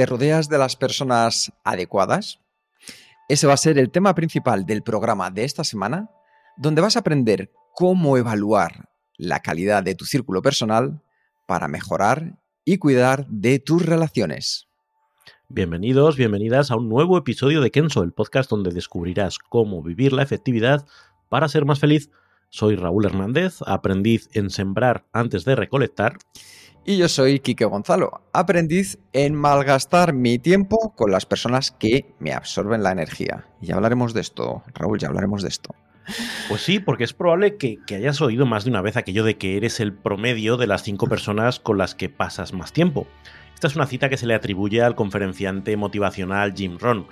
¿Te rodeas de las personas adecuadas? Ese va a ser el tema principal del programa de esta semana, donde vas a aprender cómo evaluar la calidad de tu círculo personal para mejorar y cuidar de tus relaciones. Bienvenidos, bienvenidas a un nuevo episodio de Kenso, el podcast donde descubrirás cómo vivir la efectividad para ser más feliz. Soy Raúl Hernández, aprendiz en sembrar antes de recolectar. Y yo soy Quique Gonzalo, aprendiz en malgastar mi tiempo con las personas que me absorben la energía. Y ya hablaremos de esto, Raúl, ya hablaremos de esto. Pues sí, porque es probable que, que, hayas oído más de una vez aquello de que eres el promedio de las cinco personas con las que pasas más tiempo. Esta es una cita que se le atribuye al conferenciante motivacional Jim Rohn,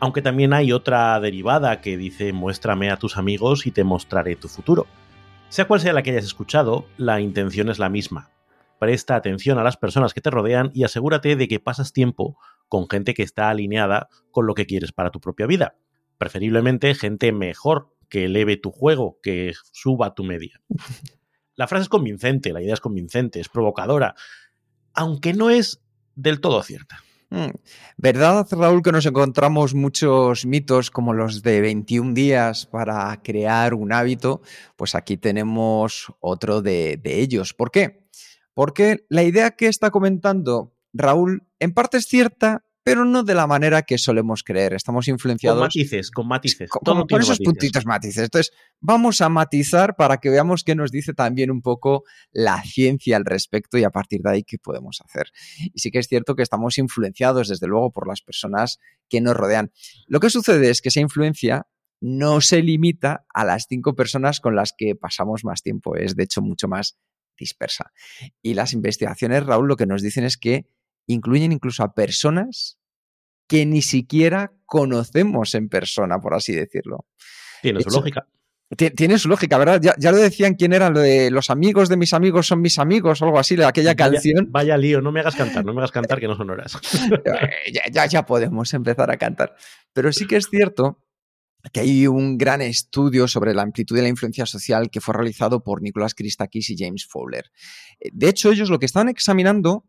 aunque también hay otra derivada que dice muéstrame a tus amigos y te mostraré tu futuro. Sea cual sea la que hayas escuchado, la intención es la misma. Presta atención a las personas que te rodean y asegúrate de que pasas tiempo con gente que está alineada con lo que quieres para tu propia vida. Preferiblemente gente mejor que eleve tu juego, que suba tu media. La frase es convincente, la idea es convincente, es provocadora, aunque no es del todo cierta. Mm. ¿Verdad, Raúl, que nos encontramos muchos mitos como los de 21 días para crear un hábito? Pues aquí tenemos otro de, de ellos. ¿Por qué? Porque la idea que está comentando Raúl en parte es cierta, pero no de la manera que solemos creer. Estamos influenciados. Con matices, con matices. Con, esos matices. puntitos matices. Entonces, vamos a matizar para que veamos qué nos dice también un poco la ciencia al respecto y a partir de ahí qué podemos hacer. Y sí que es cierto que estamos influenciados, desde luego, por las personas que nos rodean. Lo que sucede es que esa influencia no se limita a las cinco personas con las que pasamos más tiempo. Es, de hecho, mucho más dispersa. Y las investigaciones, Raúl, lo que nos dicen es que incluyen incluso a personas que ni siquiera conocemos en persona, por así decirlo. Tiene su lógica. Tiene su lógica, ¿verdad? Ya, ya, lo decían quién era lo de los amigos de mis amigos son mis amigos o algo así, aquella vaya, canción. Vaya lío, no me hagas cantar, no me hagas cantar que no son horas. ya, ya, ya podemos empezar a cantar. Pero sí que es cierto que hay un gran estudio sobre la amplitud de la influencia social que fue realizado por Nicolás Christakis y James Fowler. De hecho, ellos lo que estaban examinando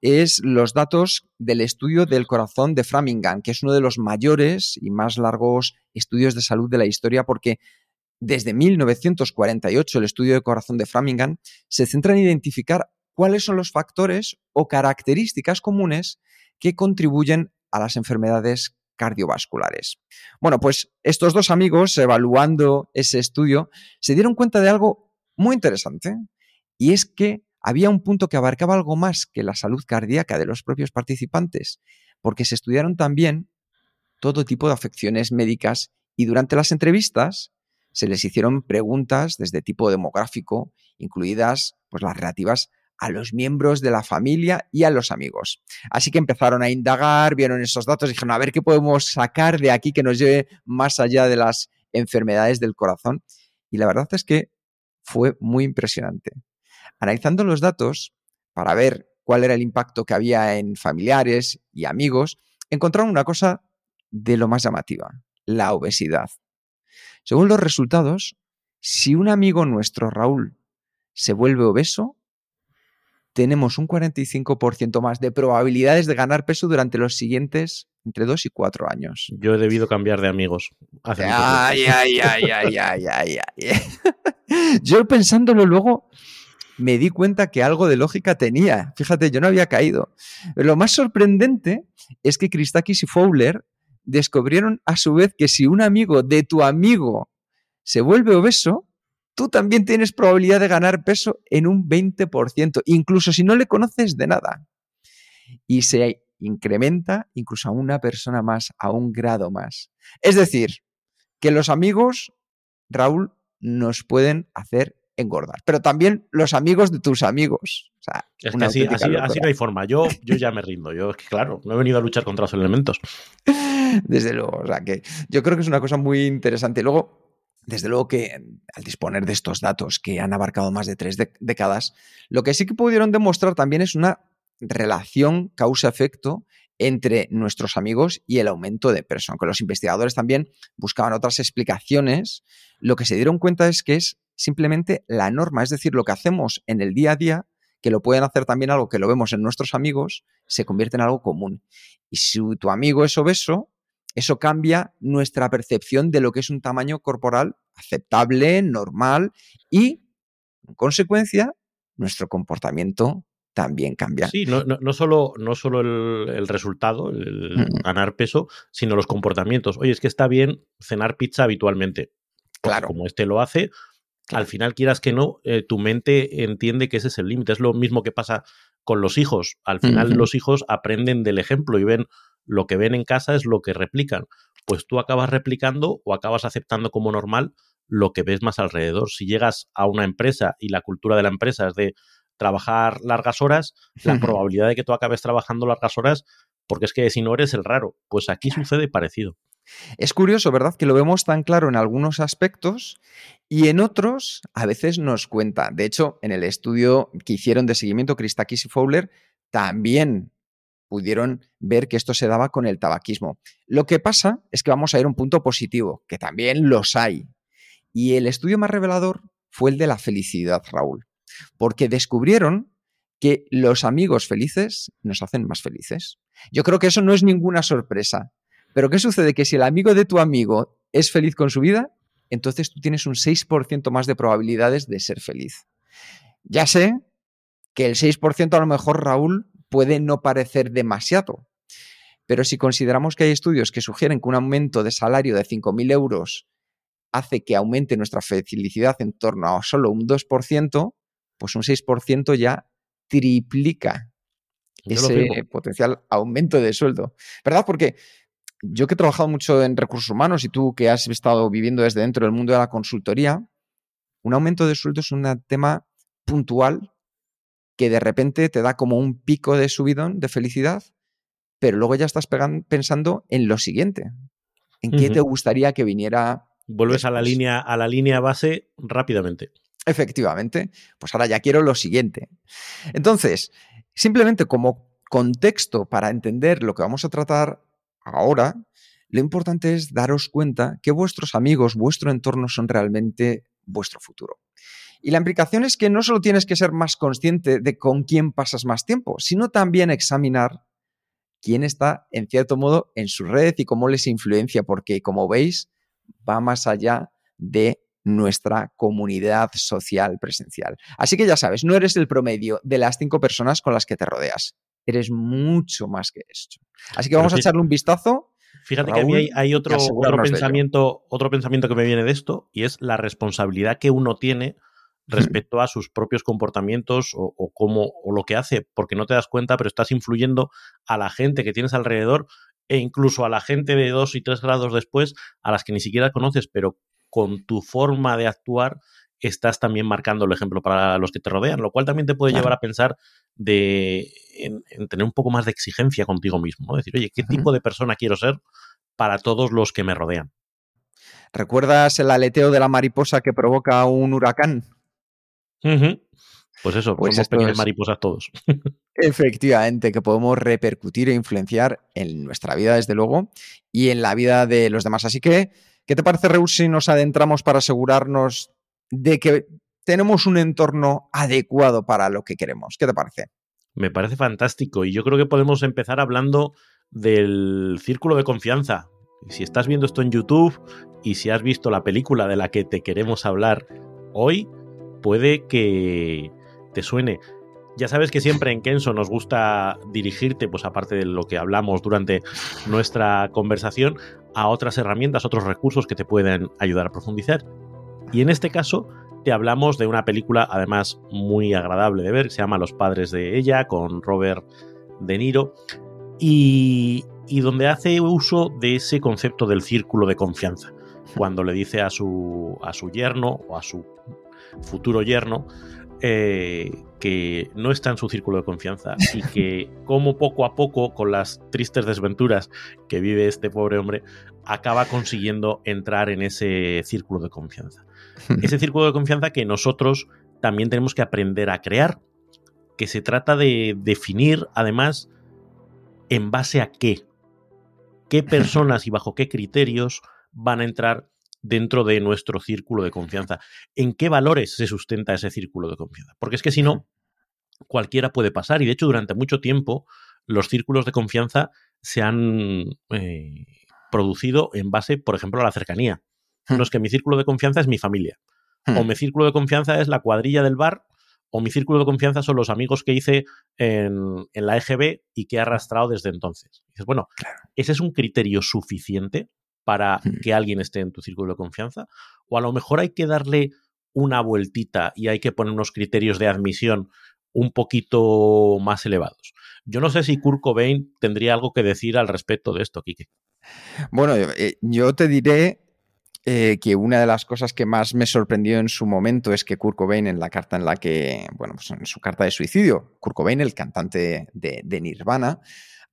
es los datos del estudio del corazón de Framingham, que es uno de los mayores y más largos estudios de salud de la historia, porque desde 1948 el estudio del corazón de Framingham se centra en identificar cuáles son los factores o características comunes que contribuyen a las enfermedades cardiovasculares. Bueno, pues estos dos amigos, evaluando ese estudio, se dieron cuenta de algo muy interesante, y es que había un punto que abarcaba algo más que la salud cardíaca de los propios participantes, porque se estudiaron también todo tipo de afecciones médicas y durante las entrevistas se les hicieron preguntas desde tipo demográfico, incluidas pues, las relativas a los miembros de la familia y a los amigos. Así que empezaron a indagar, vieron esos datos, dijeron, a ver qué podemos sacar de aquí que nos lleve más allá de las enfermedades del corazón. Y la verdad es que fue muy impresionante. Analizando los datos para ver cuál era el impacto que había en familiares y amigos, encontraron una cosa de lo más llamativa, la obesidad. Según los resultados, si un amigo nuestro, Raúl, se vuelve obeso, tenemos un 45% más de probabilidades de ganar peso durante los siguientes entre 2 y 4 años. Yo he debido cambiar de amigos. Hace ay, ay, ay, ay, ay, ay, ay. Yo pensándolo luego me di cuenta que algo de lógica tenía. Fíjate, yo no había caído. Lo más sorprendente es que Christakis y Fowler descubrieron a su vez que si un amigo de tu amigo se vuelve obeso, tú también tienes probabilidad de ganar peso en un 20%, incluso si no le conoces de nada. Y se incrementa incluso a una persona más, a un grado más. Es decir, que los amigos, Raúl, nos pueden hacer engordar. Pero también los amigos de tus amigos. O sea, es que así, así, no hay forma. Yo, yo ya me rindo. Yo es que, claro, no he venido a luchar contra los elementos. Desde luego. O sea, que yo creo que es una cosa muy interesante. Luego, desde luego que al disponer de estos datos que han abarcado más de tres décadas, lo que sí que pudieron demostrar también es una relación causa-efecto entre nuestros amigos y el aumento de peso. Aunque los investigadores también buscaban otras explicaciones, lo que se dieron cuenta es que es simplemente la norma, es decir, lo que hacemos en el día a día, que lo pueden hacer también algo que lo vemos en nuestros amigos, se convierte en algo común. Y si tu amigo es obeso, eso cambia nuestra percepción de lo que es un tamaño corporal aceptable, normal y, en consecuencia, nuestro comportamiento también cambia. Sí, no, no, solo, no solo el, resultado, el ganar peso, sino los comportamientos. Oye, es que está bien cenar pizza habitualmente. Claro. Como este lo hace, al final quieras que no, eh, tu mente entiende que ese es el límite. Es lo mismo que pasa con los hijos. Al final los hijos aprenden del ejemplo y ven lo que ven en casa es lo que replican. Pues tú acabas replicando o acabas aceptando como normal lo que ves más alrededor. Si llegas a una empresa y la cultura de la empresa es de trabajar largas horas, la probabilidad de que tú acabes trabajando largas horas, porque es que si no eres el raro, pues aquí sucede parecido. Es curioso, ¿verdad? Que lo vemos tan claro en algunos aspectos y en otros a veces nos cuenta. De hecho, en el estudio que hicieron de seguimiento Christakis y Fowler, también pudieron ver que esto se daba con el tabaquismo. Lo que pasa es que vamos a ir a un punto positivo, que también los hay. Y el estudio más revelador fue el de la felicidad, Raúl, porque descubrieron que los amigos felices nos hacen más felices. Yo creo que eso no es ninguna sorpresa. Pero ¿qué sucede? Que si el amigo de tu amigo es feliz con su vida, entonces tú tienes un 6% más de probabilidades de ser feliz. Ya sé que el 6% a lo mejor, Raúl, puede no parecer demasiado. Pero si consideramos que hay estudios que sugieren que un aumento de salario de 5.000 euros hace que aumente nuestra felicidad en torno a solo un 2%, pues un 6% ya triplica ese potencial aumento de sueldo. ¿Verdad? Porque yo que he trabajado mucho en recursos humanos y tú que has estado viviendo desde dentro del mundo de la consultoría, un aumento de sueldo es un tema puntual que de repente te da como un pico de subidón de felicidad, pero luego ya estás pensando en lo siguiente. ¿En qué te gustaría que viniera? Vuelves a la, línea, a la línea base rápidamente. Efectivamente. Pues ahora ya quiero lo siguiente. Entonces, simplemente como contexto para entender lo que vamos a tratar ahora, lo importante es daros cuenta que vuestros amigos, vuestro entorno son realmente vuestro futuro. Y la implicación es que no solo tienes que ser más consciente de con quién pasas más tiempo, sino también examinar quién está, en cierto modo, en su red y cómo les influencia, porque, como veis, va más allá de nuestra comunidad social presencial. Así que ya sabes, no eres el promedio de las cinco personas con las que te rodeas. Eres mucho más que esto. Así que vamos a echarle un vistazo. Fíjate que a mí hay, otro, otro pensamiento, otro pensamiento que me viene de esto, y es la responsabilidad que uno tiene respecto a sus propios comportamientos o, cómo o lo que hace, porque no te das cuenta, pero estás influyendo a la gente que tienes alrededor e incluso a la gente de dos y tres grados después, a las que ni siquiera conoces, pero con tu forma de actuar estás también marcando el ejemplo para los que te rodean, lo cual también te puede llevar a pensar de en, tener un poco más de exigencia contigo mismo, decir, oye, ¿qué tipo de persona quiero ser para todos los que me rodean? ¿Recuerdas el aleteo de la mariposa que provoca un huracán? Pues eso, pues somos pequeñas mariposas todos. Efectivamente, que podemos repercutir e influenciar en nuestra vida, desde luego, y en la vida de los demás. Así que, ¿qué te parece, Reus, si nos adentramos para asegurarnos de que tenemos un entorno adecuado para lo que queremos? ¿Qué te parece? Me parece fantástico y yo creo que podemos empezar hablando del círculo de confianza. Si estás viendo esto en YouTube y si has visto la película de la que te queremos hablar hoy, puede que te suene. Ya sabes que siempre en Kenso nos gusta dirigirte, pues aparte de lo que hablamos durante nuestra conversación, a otras herramientas, otros recursos que te pueden ayudar a profundizar. Y en este caso te hablamos de una película además muy agradable de ver, se llama Los padres de ella, con Robert De Niro, y, y donde hace uso de ese concepto del círculo de confianza, cuando le dice a su, a su yerno o a su futuro yerno, eh, que no está en su círculo de confianza y que como poco a poco, con las tristes desventuras que vive este pobre hombre, acaba consiguiendo entrar en ese círculo de confianza. Ese círculo de confianza que nosotros también tenemos que aprender a crear, que se trata de definir además en base a qué, qué personas y bajo qué criterios van a entrar dentro de nuestro círculo de confianza. ¿En qué valores se sustenta ese círculo de confianza? Porque es que si no, cualquiera puede pasar. Y de hecho, durante mucho tiempo, los círculos de confianza se han eh, producido en base, por ejemplo, a la cercanía. No es que mi círculo de confianza es mi familia. O mi círculo de confianza es la cuadrilla del bar. O mi círculo de confianza son los amigos que hice en, la EGB y que he arrastrado desde entonces. dices, bueno, ese es un criterio suficiente para que alguien esté en tu círculo de confianza? ¿O a lo mejor hay que darle una vueltita y hay que poner unos criterios de admisión un poquito más elevados? Yo no sé si Kurt Cobain tendría algo que decir al respecto de esto, Kike. Bueno, eh, yo te diré eh, que una de las cosas que más me sorprendió en su momento es que Kurt Cobain en la carta en la que, bueno, pues en su carta de suicidio, Kurt Cobain, el cantante de Nirvana,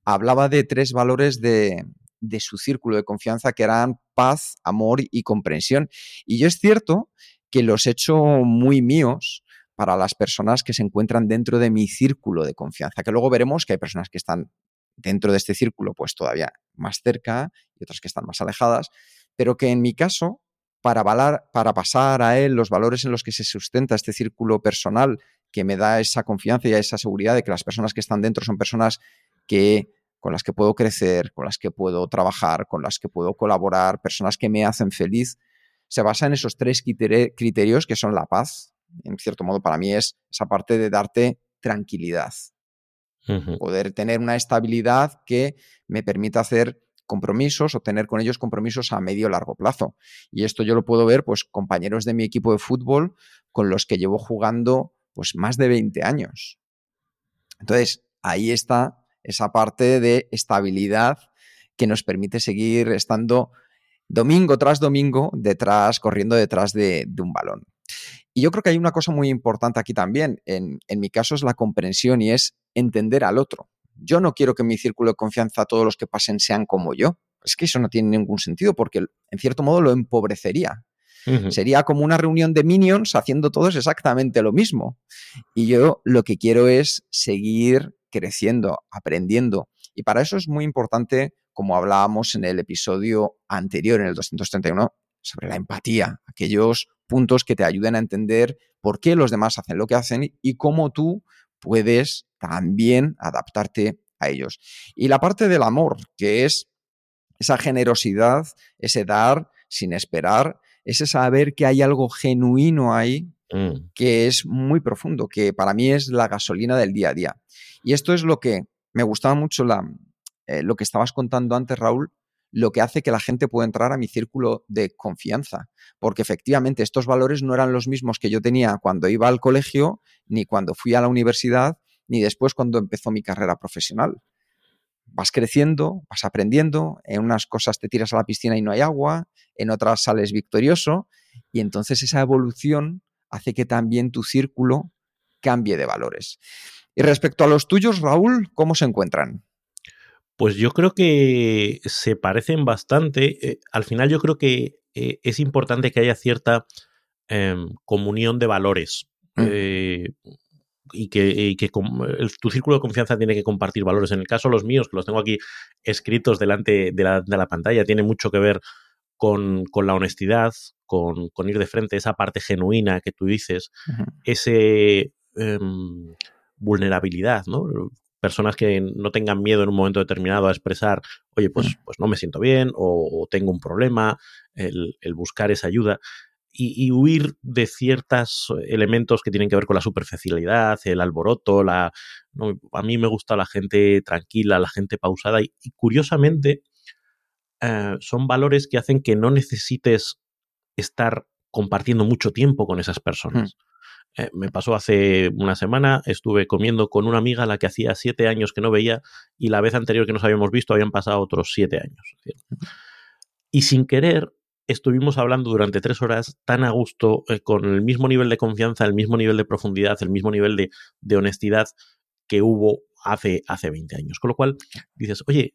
hablaba de tres valores de, de su círculo de confianza, que eran paz, amor y comprensión. Y yo es cierto que los he hecho muy míos para las personas que se encuentran dentro de mi círculo de confianza, que luego veremos que hay personas que están dentro de este círculo pues todavía más cerca y otras que están más alejadas, pero que en mi caso, para, para pasar a él los valores en los que se sustenta este círculo personal, que me da esa confianza y esa seguridad de que las personas que están dentro son personas que con las que puedo crecer, con las que puedo trabajar, con las que puedo colaborar, personas que me hacen feliz, se basa en esos tres criterios que son la paz. En cierto modo, para mí es esa parte de darte tranquilidad. Poder tener una estabilidad que me permita hacer compromisos o tener con ellos compromisos a medio o largo plazo. Y esto yo lo puedo ver, pues, compañeros de mi equipo de fútbol con los que llevo jugando, pues, más de 20 años. Entonces, ahí está esa parte de estabilidad que nos permite seguir estando domingo tras domingo detrás, corriendo detrás de, un balón. Y yo creo que hay una cosa muy importante aquí también. En, en, mi caso es la comprensión y es entender al otro. Yo no quiero que mi círculo de confianza todos los que pasen sean como yo. Es que eso no tiene ningún sentido porque en cierto modo lo empobrecería. Sería como una reunión de minions haciendo todos exactamente lo mismo. Y yo lo que quiero es seguir creciendo, aprendiendo. Y para eso es muy importante, como hablábamos en el episodio anterior, en el 231, sobre la empatía, aquellos puntos que te ayuden a entender por qué los demás hacen lo que hacen y cómo tú puedes también adaptarte a ellos. Y la parte del amor, que es esa generosidad, ese dar sin esperar, ese saber que hay algo genuino ahí mm. que es muy profundo, que para mí es la gasolina del día a día. Y esto es lo que me gustaba mucho la, eh, lo que estabas contando antes, Raúl, lo que hace que la gente pueda entrar a mi círculo de confianza. Porque efectivamente estos valores no eran los mismos que yo tenía cuando iba al colegio, ni cuando fui a la universidad, ni después cuando empezó mi carrera profesional. Vas creciendo, vas aprendiendo, en unas cosas te tiras a la piscina y no hay agua, en otras sales victorioso, y entonces esa evolución hace que también tu círculo cambie de valores. Y respecto a los tuyos, Raúl, ¿cómo se encuentran? Pues yo creo que se parecen bastante. Eh, al final yo creo que eh, es importante que haya cierta em, comunión de valores. Mm. Eh, y que, tu círculo de confianza tiene que compartir valores. En el caso de los míos, que los tengo aquí escritos delante de la, pantalla, tiene mucho que ver con, la honestidad, con, ir de frente, esa parte genuina que tú dices, ese em, vulnerabilidad, ¿no? Personas que no tengan miedo en un momento determinado a expresar, oye, pues, pues no me siento bien o, tengo un problema, el, buscar esa ayuda. Y, huir de ciertos elementos que tienen que ver con la superficialidad, el alboroto, la, a mí me gusta la gente tranquila, la gente pausada y, curiosamente eh, son valores que hacen que no necesites estar compartiendo mucho tiempo con esas personas. Hmm. Eh, me pasó hace una semana, estuve comiendo con una amiga a la que hacía siete años que no veía y la vez anterior que nos habíamos visto habían pasado otros siete años. Y sin querer, estuvimos hablando durante tres horas tan a gusto, eh, con el mismo nivel de confianza, el mismo nivel de profundidad, el mismo nivel de, de honestidad que hubo hace, hace 20 años. Con lo cual dices, oye,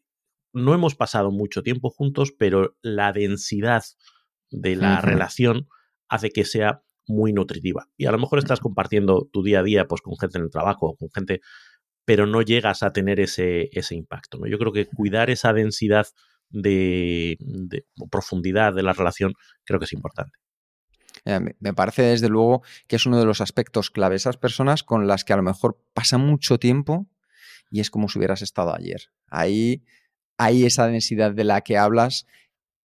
no hemos pasado mucho tiempo juntos, pero la densidad de la relación hace que sea muy nutritiva. Y a lo mejor estás compartiendo tu día a día pues, con gente en el trabajo, con gente, pero no llegas a tener ese, ese impacto. ¿no? Yo creo que cuidar esa densidad de, profundidad de la relación creo que es importante. Eh, me parece desde luego que es uno de los aspectos clave. Esas personas con las que a lo mejor pasa mucho tiempo y es como si hubieras estado ayer. Ahí hay esa densidad de la que hablas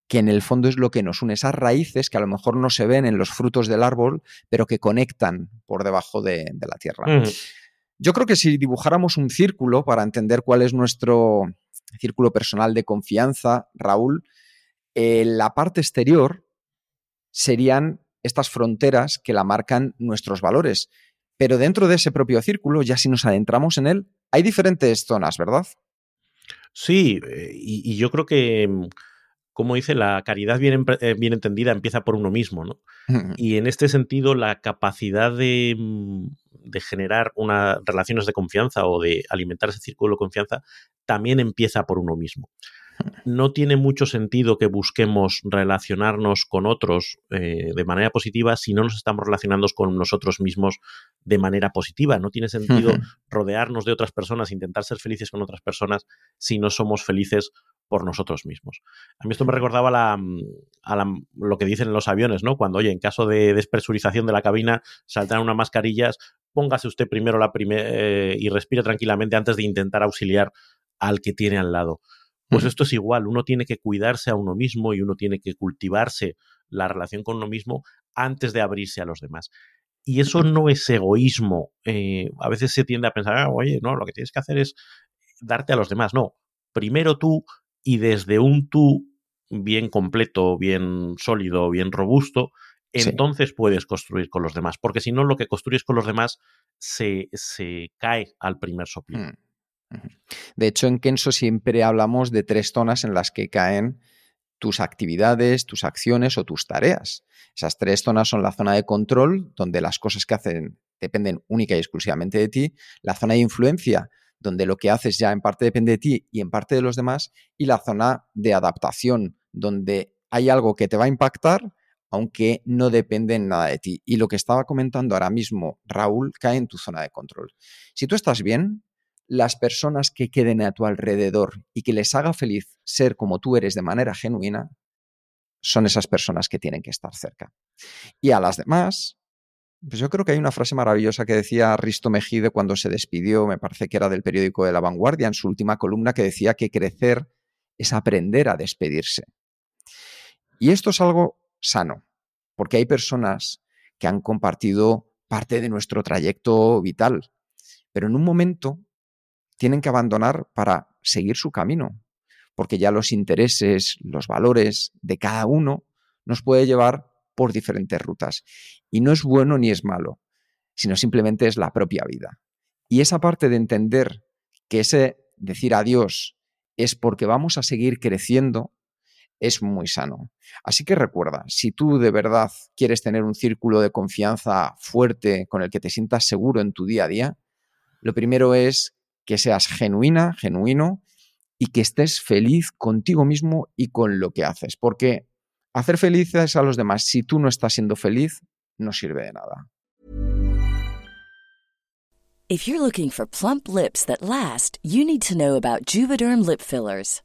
que en el fondo es lo que nos une, esas raíces que a lo mejor no se ven en los frutos del árbol, pero que conectan por debajo de, la tierra. Yo creo que si dibujáramos un círculo para entender cuál es nuestro círculo personal de confianza, Raúl, eh, la parte exterior serían estas fronteras que la marcan nuestros valores. Pero dentro de ese propio círculo, ya si nos adentramos en él, hay diferentes zonas, ¿verdad? Sí, eh, y, yo creo que, mm, como dice, la caridad bien, eh, bien entendida empieza por uno mismo, ¿no? y en este sentido, la capacidad de, mm, de generar unas relaciones de confianza o de alimentar ese círculo de confianza también empieza por uno mismo no tiene mucho sentido que busquemos relacionarnos con otros eh, de manera positiva si no nos estamos relacionando con nosotros mismos de manera positiva. No tiene sentido rodearnos de otras personas, intentar ser felices con otras personas si no somos felices por nosotros mismos. A mí esto me recordaba la, lo que dicen en los aviones, ¿no? Cuando, oye, en caso de despresurización de la cabina, saltan unas mascarillas, póngase usted primero la primera eh, y respire tranquilamente antes de intentar auxiliar al que tiene al lado. Pues esto es igual, uno tiene que cuidarse a uno mismo y uno tiene que cultivarse la relación con uno mismo antes de abrirse a los demás. Y eso no es egoísmo. Eh, a veces se tiende a pensar, ah, oye, no, lo que tienes que hacer es darte a los demás. No, primero tú y desde un tú bien completo, bien sólido, bien robusto, entonces puedes construir con los demás. Porque si no, lo que construyes con los demás se, se cae al primer soplido. Mm. De hecho, en Kenso siempre hablamos de tres zonas en las que caen tus actividades, tus acciones o tus tareas. Esas tres zonas son la zona de control, donde las cosas que hacen dependen única y exclusivamente de ti, la zona de influencia, donde lo que haces ya en parte depende de ti y en parte de los demás, y la zona de adaptación, donde hay algo que te va a impactar, aunque no depende en nada de ti. Y lo que estaba comentando ahora mismo Raúl cae en tu zona de control. Si tú estás bien, las personas que queden a tu alrededor y que les haga feliz ser como tú eres de manera genuina, son esas personas que tienen que estar cerca. Y a las demás, pues yo creo que hay una frase maravillosa que decía Risto Mejide cuando se despidió, me parece que era del periódico de La Vanguardia, en su última columna, que decía que crecer es aprender a despedirse. Y esto es algo sano, porque hay personas que han compartido parte de nuestro trayecto vital, pero en un momento tienen que abandonar para seguir su camino, porque ya los intereses, los valores de cada uno nos puede llevar por diferentes rutas. Y no es bueno ni es malo, sino simplemente es la propia vida. Y esa parte de entender que ese decir adiós es porque vamos a seguir creciendo es muy sano. Así que recuerda, si tú de verdad quieres tener un círculo de confianza fuerte con el que te sientas seguro en tu día a día, lo primero es que seas genuina, genuino y que estés feliz contigo mismo y con lo que haces. Porque hacer felices a los demás si tú no estás siendo feliz no sirve de nada. If you're looking for plump lips that last, you need to know about Juvederm lip fillers.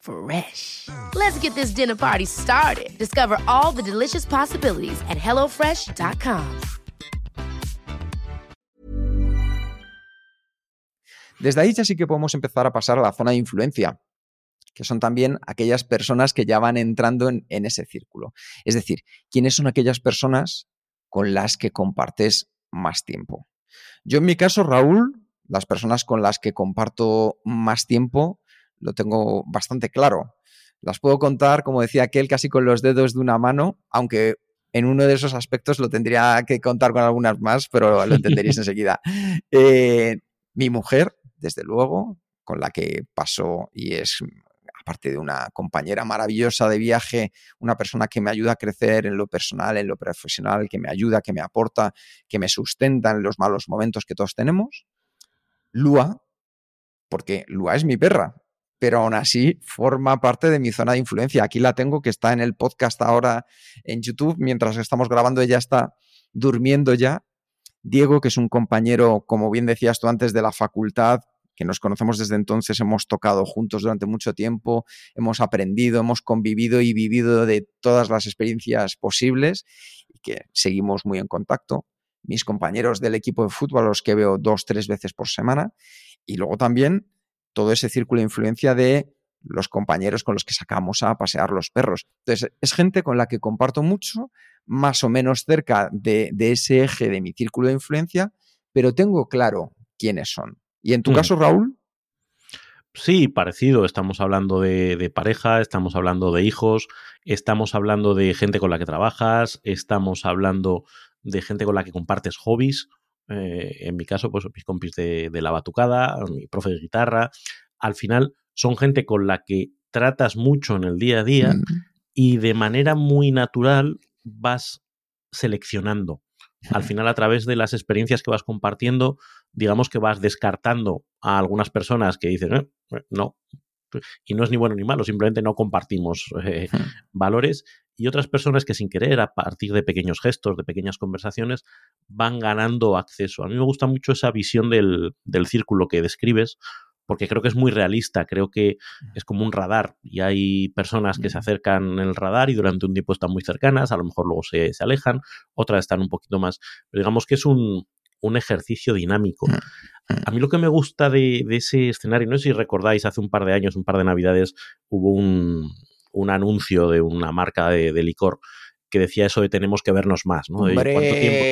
Fresh. Let's get this dinner party started. Discover all the delicious possibilities at hellofresh.com. Desde ahí ya sí que podemos empezar a pasar a la zona de influencia, que son también aquellas personas que ya van entrando en, en ese círculo. Es decir, ¿quiénes son aquellas personas con las que compartes más tiempo? Yo en mi caso, Raúl, las personas con las que comparto más tiempo, lo tengo bastante claro. Las puedo contar, como decía aquel, casi con los dedos de una mano, aunque en uno de esos aspectos lo tendría que contar con algunas más, pero lo entenderéis enseguida. Eh, mi mujer, desde luego, con la que paso y es, aparte de una compañera maravillosa de viaje, una persona que me ayuda a crecer en lo personal, en lo profesional, que me ayuda, que me aporta, que me sustenta en los malos momentos que todos tenemos. Lua, porque Lua es mi perra, pero aún así forma parte de mi zona de influencia. Aquí la tengo, que está en el podcast ahora en YouTube, mientras estamos grabando, ella está durmiendo ya. Diego, que es un compañero, como bien decías tú antes, de la facultad, que nos conocemos desde entonces, hemos tocado juntos durante mucho tiempo, hemos aprendido, hemos convivido y vivido de todas las experiencias posibles y que seguimos muy en contacto. Mis compañeros del equipo de fútbol, los que veo dos, tres veces por semana. Y luego también todo ese círculo de influencia de los compañeros con los que sacamos a pasear los perros. Entonces, es gente con la que comparto mucho, más o menos cerca de, de ese eje de mi círculo de influencia, pero tengo claro quiénes son. ¿Y en tu Mm. caso, Raúl? Sí, parecido. Estamos hablando de, de pareja, estamos hablando de hijos, estamos hablando de gente con la que trabajas, estamos hablando de gente con la que compartes hobbies. Eh, en mi caso, pues mis compis de, de la batucada, mi profe de guitarra. Al final, son gente con la que tratas mucho en el día a día Mm, y de manera muy natural vas seleccionando. Al final, a través de las experiencias que vas compartiendo, digamos que vas descartando a algunas personas que dicen, "Eh, eh, no, y no es ni bueno ni malo, simplemente no compartimos eh, Hmm. valores, y otras personas que sin querer, a partir de pequeños gestos, de pequeñas conversaciones, van ganando acceso. A mí me gusta mucho esa visión del, del círculo que describes, porque creo que es muy realista, creo que es como un radar y hay personas que se acercan en el radar y durante un tiempo están muy cercanas, a lo mejor luego se, se alejan, otras están un poquito más, pero digamos que es un, un ejercicio dinámico. A mí lo que me gusta de, de, ese escenario, no sé si recordáis, hace un par de años, un par de navidades, hubo un, un anuncio de una marca de, de, licor que decía eso de tenemos que vernos más, ¿no? ¡Hombre! ¿Cuánto tiempo,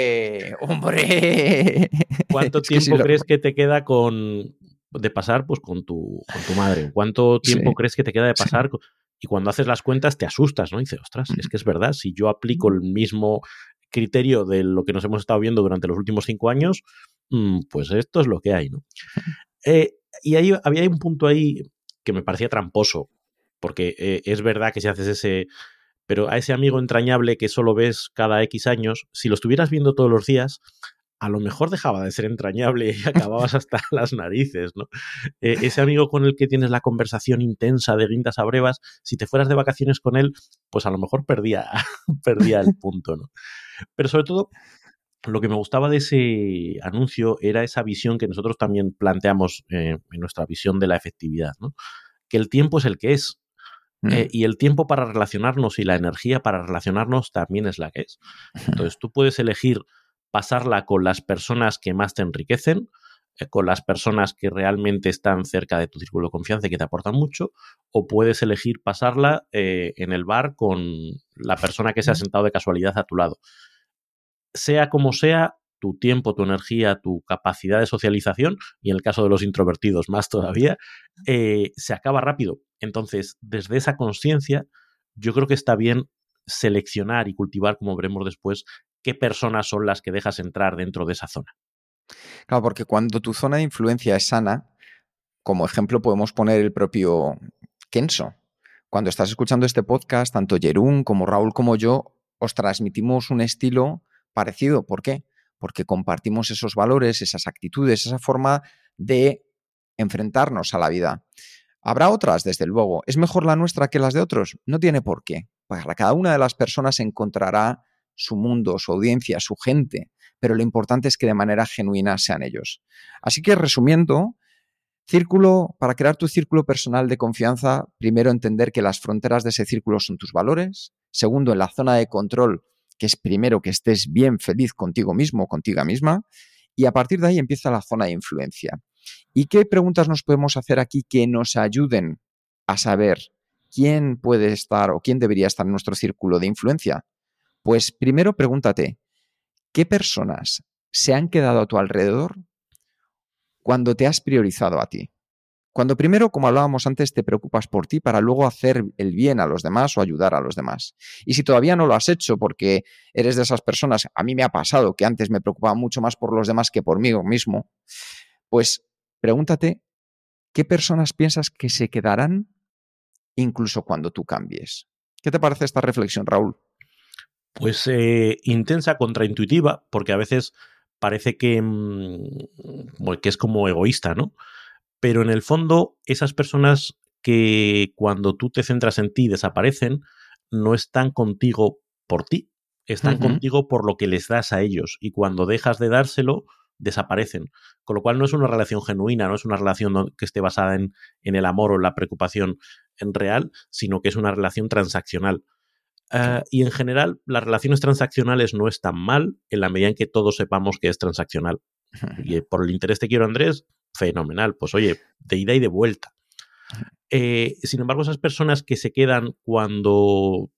¡Hombre! ¿cuánto Es que tiempo lo- crees que te queda con de pasar pues con tu, con tu madre? ¿Cuánto tiempo Sí. crees que te queda de Sí. pasar? con- Y cuando haces las cuentas te asustas, ¿no? Y dices, ostras, es que es verdad, si yo aplico el mismo criterio de lo que nos hemos estado viendo durante los últimos cinco años, mm, pues esto es lo que hay, ¿no? Eh, y ahí había un punto ahí que me parecía tramposo, porque eh, es verdad que si haces ese, pero a ese amigo entrañable que solo ves cada X años, si lo estuvieras viendo todos los días, a lo mejor dejaba de ser entrañable y acababas hasta las narices, ¿no? Eh, ese amigo con el que tienes la conversación intensa de guindas a brevas, si te fueras de vacaciones con él, pues a lo mejor perdía, perdía el punto, ¿no? Pero sobre todo, lo que me gustaba de ese anuncio era esa visión que nosotros también planteamos eh, en nuestra visión de la efectividad, ¿no? Que el tiempo es el que es. Mm. Eh, y el tiempo para relacionarnos y la energía para relacionarnos también es la que es. Entonces tú puedes elegir pasarla con las personas que más te enriquecen, eh, con las personas que realmente están cerca de tu círculo de confianza y que te aportan mucho, o puedes elegir pasarla eh, en el bar con la persona que se ha sentado de casualidad a tu lado. sea como sea, tu tiempo, tu energía, tu capacidad de socialización, y en el caso de los introvertidos más todavía, eh, se acaba rápido. Entonces, desde esa conciencia, yo creo que está bien seleccionar y cultivar, como veremos después, qué personas son las que dejas entrar dentro de esa zona. Claro, porque cuando tu zona de influencia es sana, como ejemplo podemos poner el propio Kenso. Cuando estás escuchando este podcast, tanto Jerún como Raúl como yo os transmitimos un estilo parecido. ¿Por qué? Porque compartimos esos valores, esas actitudes, esa forma de enfrentarnos a la vida. Habrá otras, desde luego. ¿Es mejor la nuestra que las de otros? No tiene por qué. Para cada una de las personas encontrará su mundo, su audiencia, su gente, pero lo importante es que de manera genuina sean ellos. Así que resumiendo, círculo, para crear tu círculo personal de confianza, primero entender que las fronteras de ese círculo son tus valores. Segundo, en la zona de control, que es primero que estés bien feliz contigo mismo o contigo misma. Y a partir de ahí empieza la zona de influencia. ¿Y qué preguntas nos podemos hacer aquí que nos ayuden a saber quién puede estar o quién debería estar en nuestro círculo de influencia? Pues primero pregúntate, ¿qué personas se han quedado a tu alrededor cuando te has priorizado a ti? Cuando primero, como hablábamos antes, te preocupas por ti para luego hacer el bien a los demás o ayudar a los demás. Y si todavía no lo has hecho porque eres de esas personas, a mí me ha pasado que antes me preocupaba mucho más por los demás que por mí mismo, pues pregúntate, ¿qué personas piensas que se quedarán incluso cuando tú cambies? ¿Qué te parece esta reflexión, Raúl? Pues eh, intensa, contraintuitiva, porque a veces parece que, mm, que es como egoísta, ¿no? Pero en el fondo, esas personas que cuando tú te centras en ti desaparecen, no están contigo por ti, están contigo por lo que les das a ellos. Y cuando dejas de dárselo, desaparecen. Con lo cual no es una relación genuina, no es una relación que esté basada en, en el amor o en la preocupación en real, sino que es una relación transaccional. Ah, y en general, las relaciones transaccionales no están mal en la medida en que todos sepamos que es transaccional. Y por el interés te quiero, Andrés, fenomenal. Pues oye, de ida y de vuelta. Eh, sin embargo, esas personas que se quedan cuando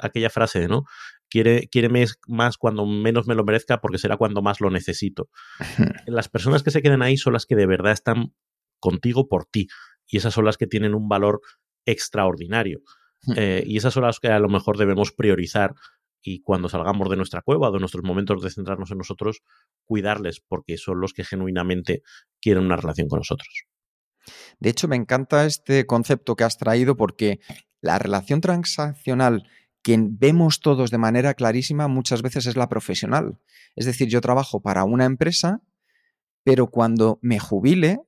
aquella frase, ¿no? Quiere, quiere más cuando menos me lo merezca porque será cuando más lo necesito. Las personas que se quedan ahí son las que de verdad están contigo por ti y esas son las que tienen un valor extraordinario. Eh, y esas son las que a lo mejor debemos priorizar y cuando salgamos de nuestra cueva, de nuestros momentos de centrarnos en nosotros, cuidarles porque son los que genuinamente quieren una relación con nosotros. De hecho, me encanta este concepto que has traído porque la relación transaccional que vemos todos de manera clarísima muchas veces es la profesional. Es decir, yo trabajo para una empresa, pero cuando me jubile,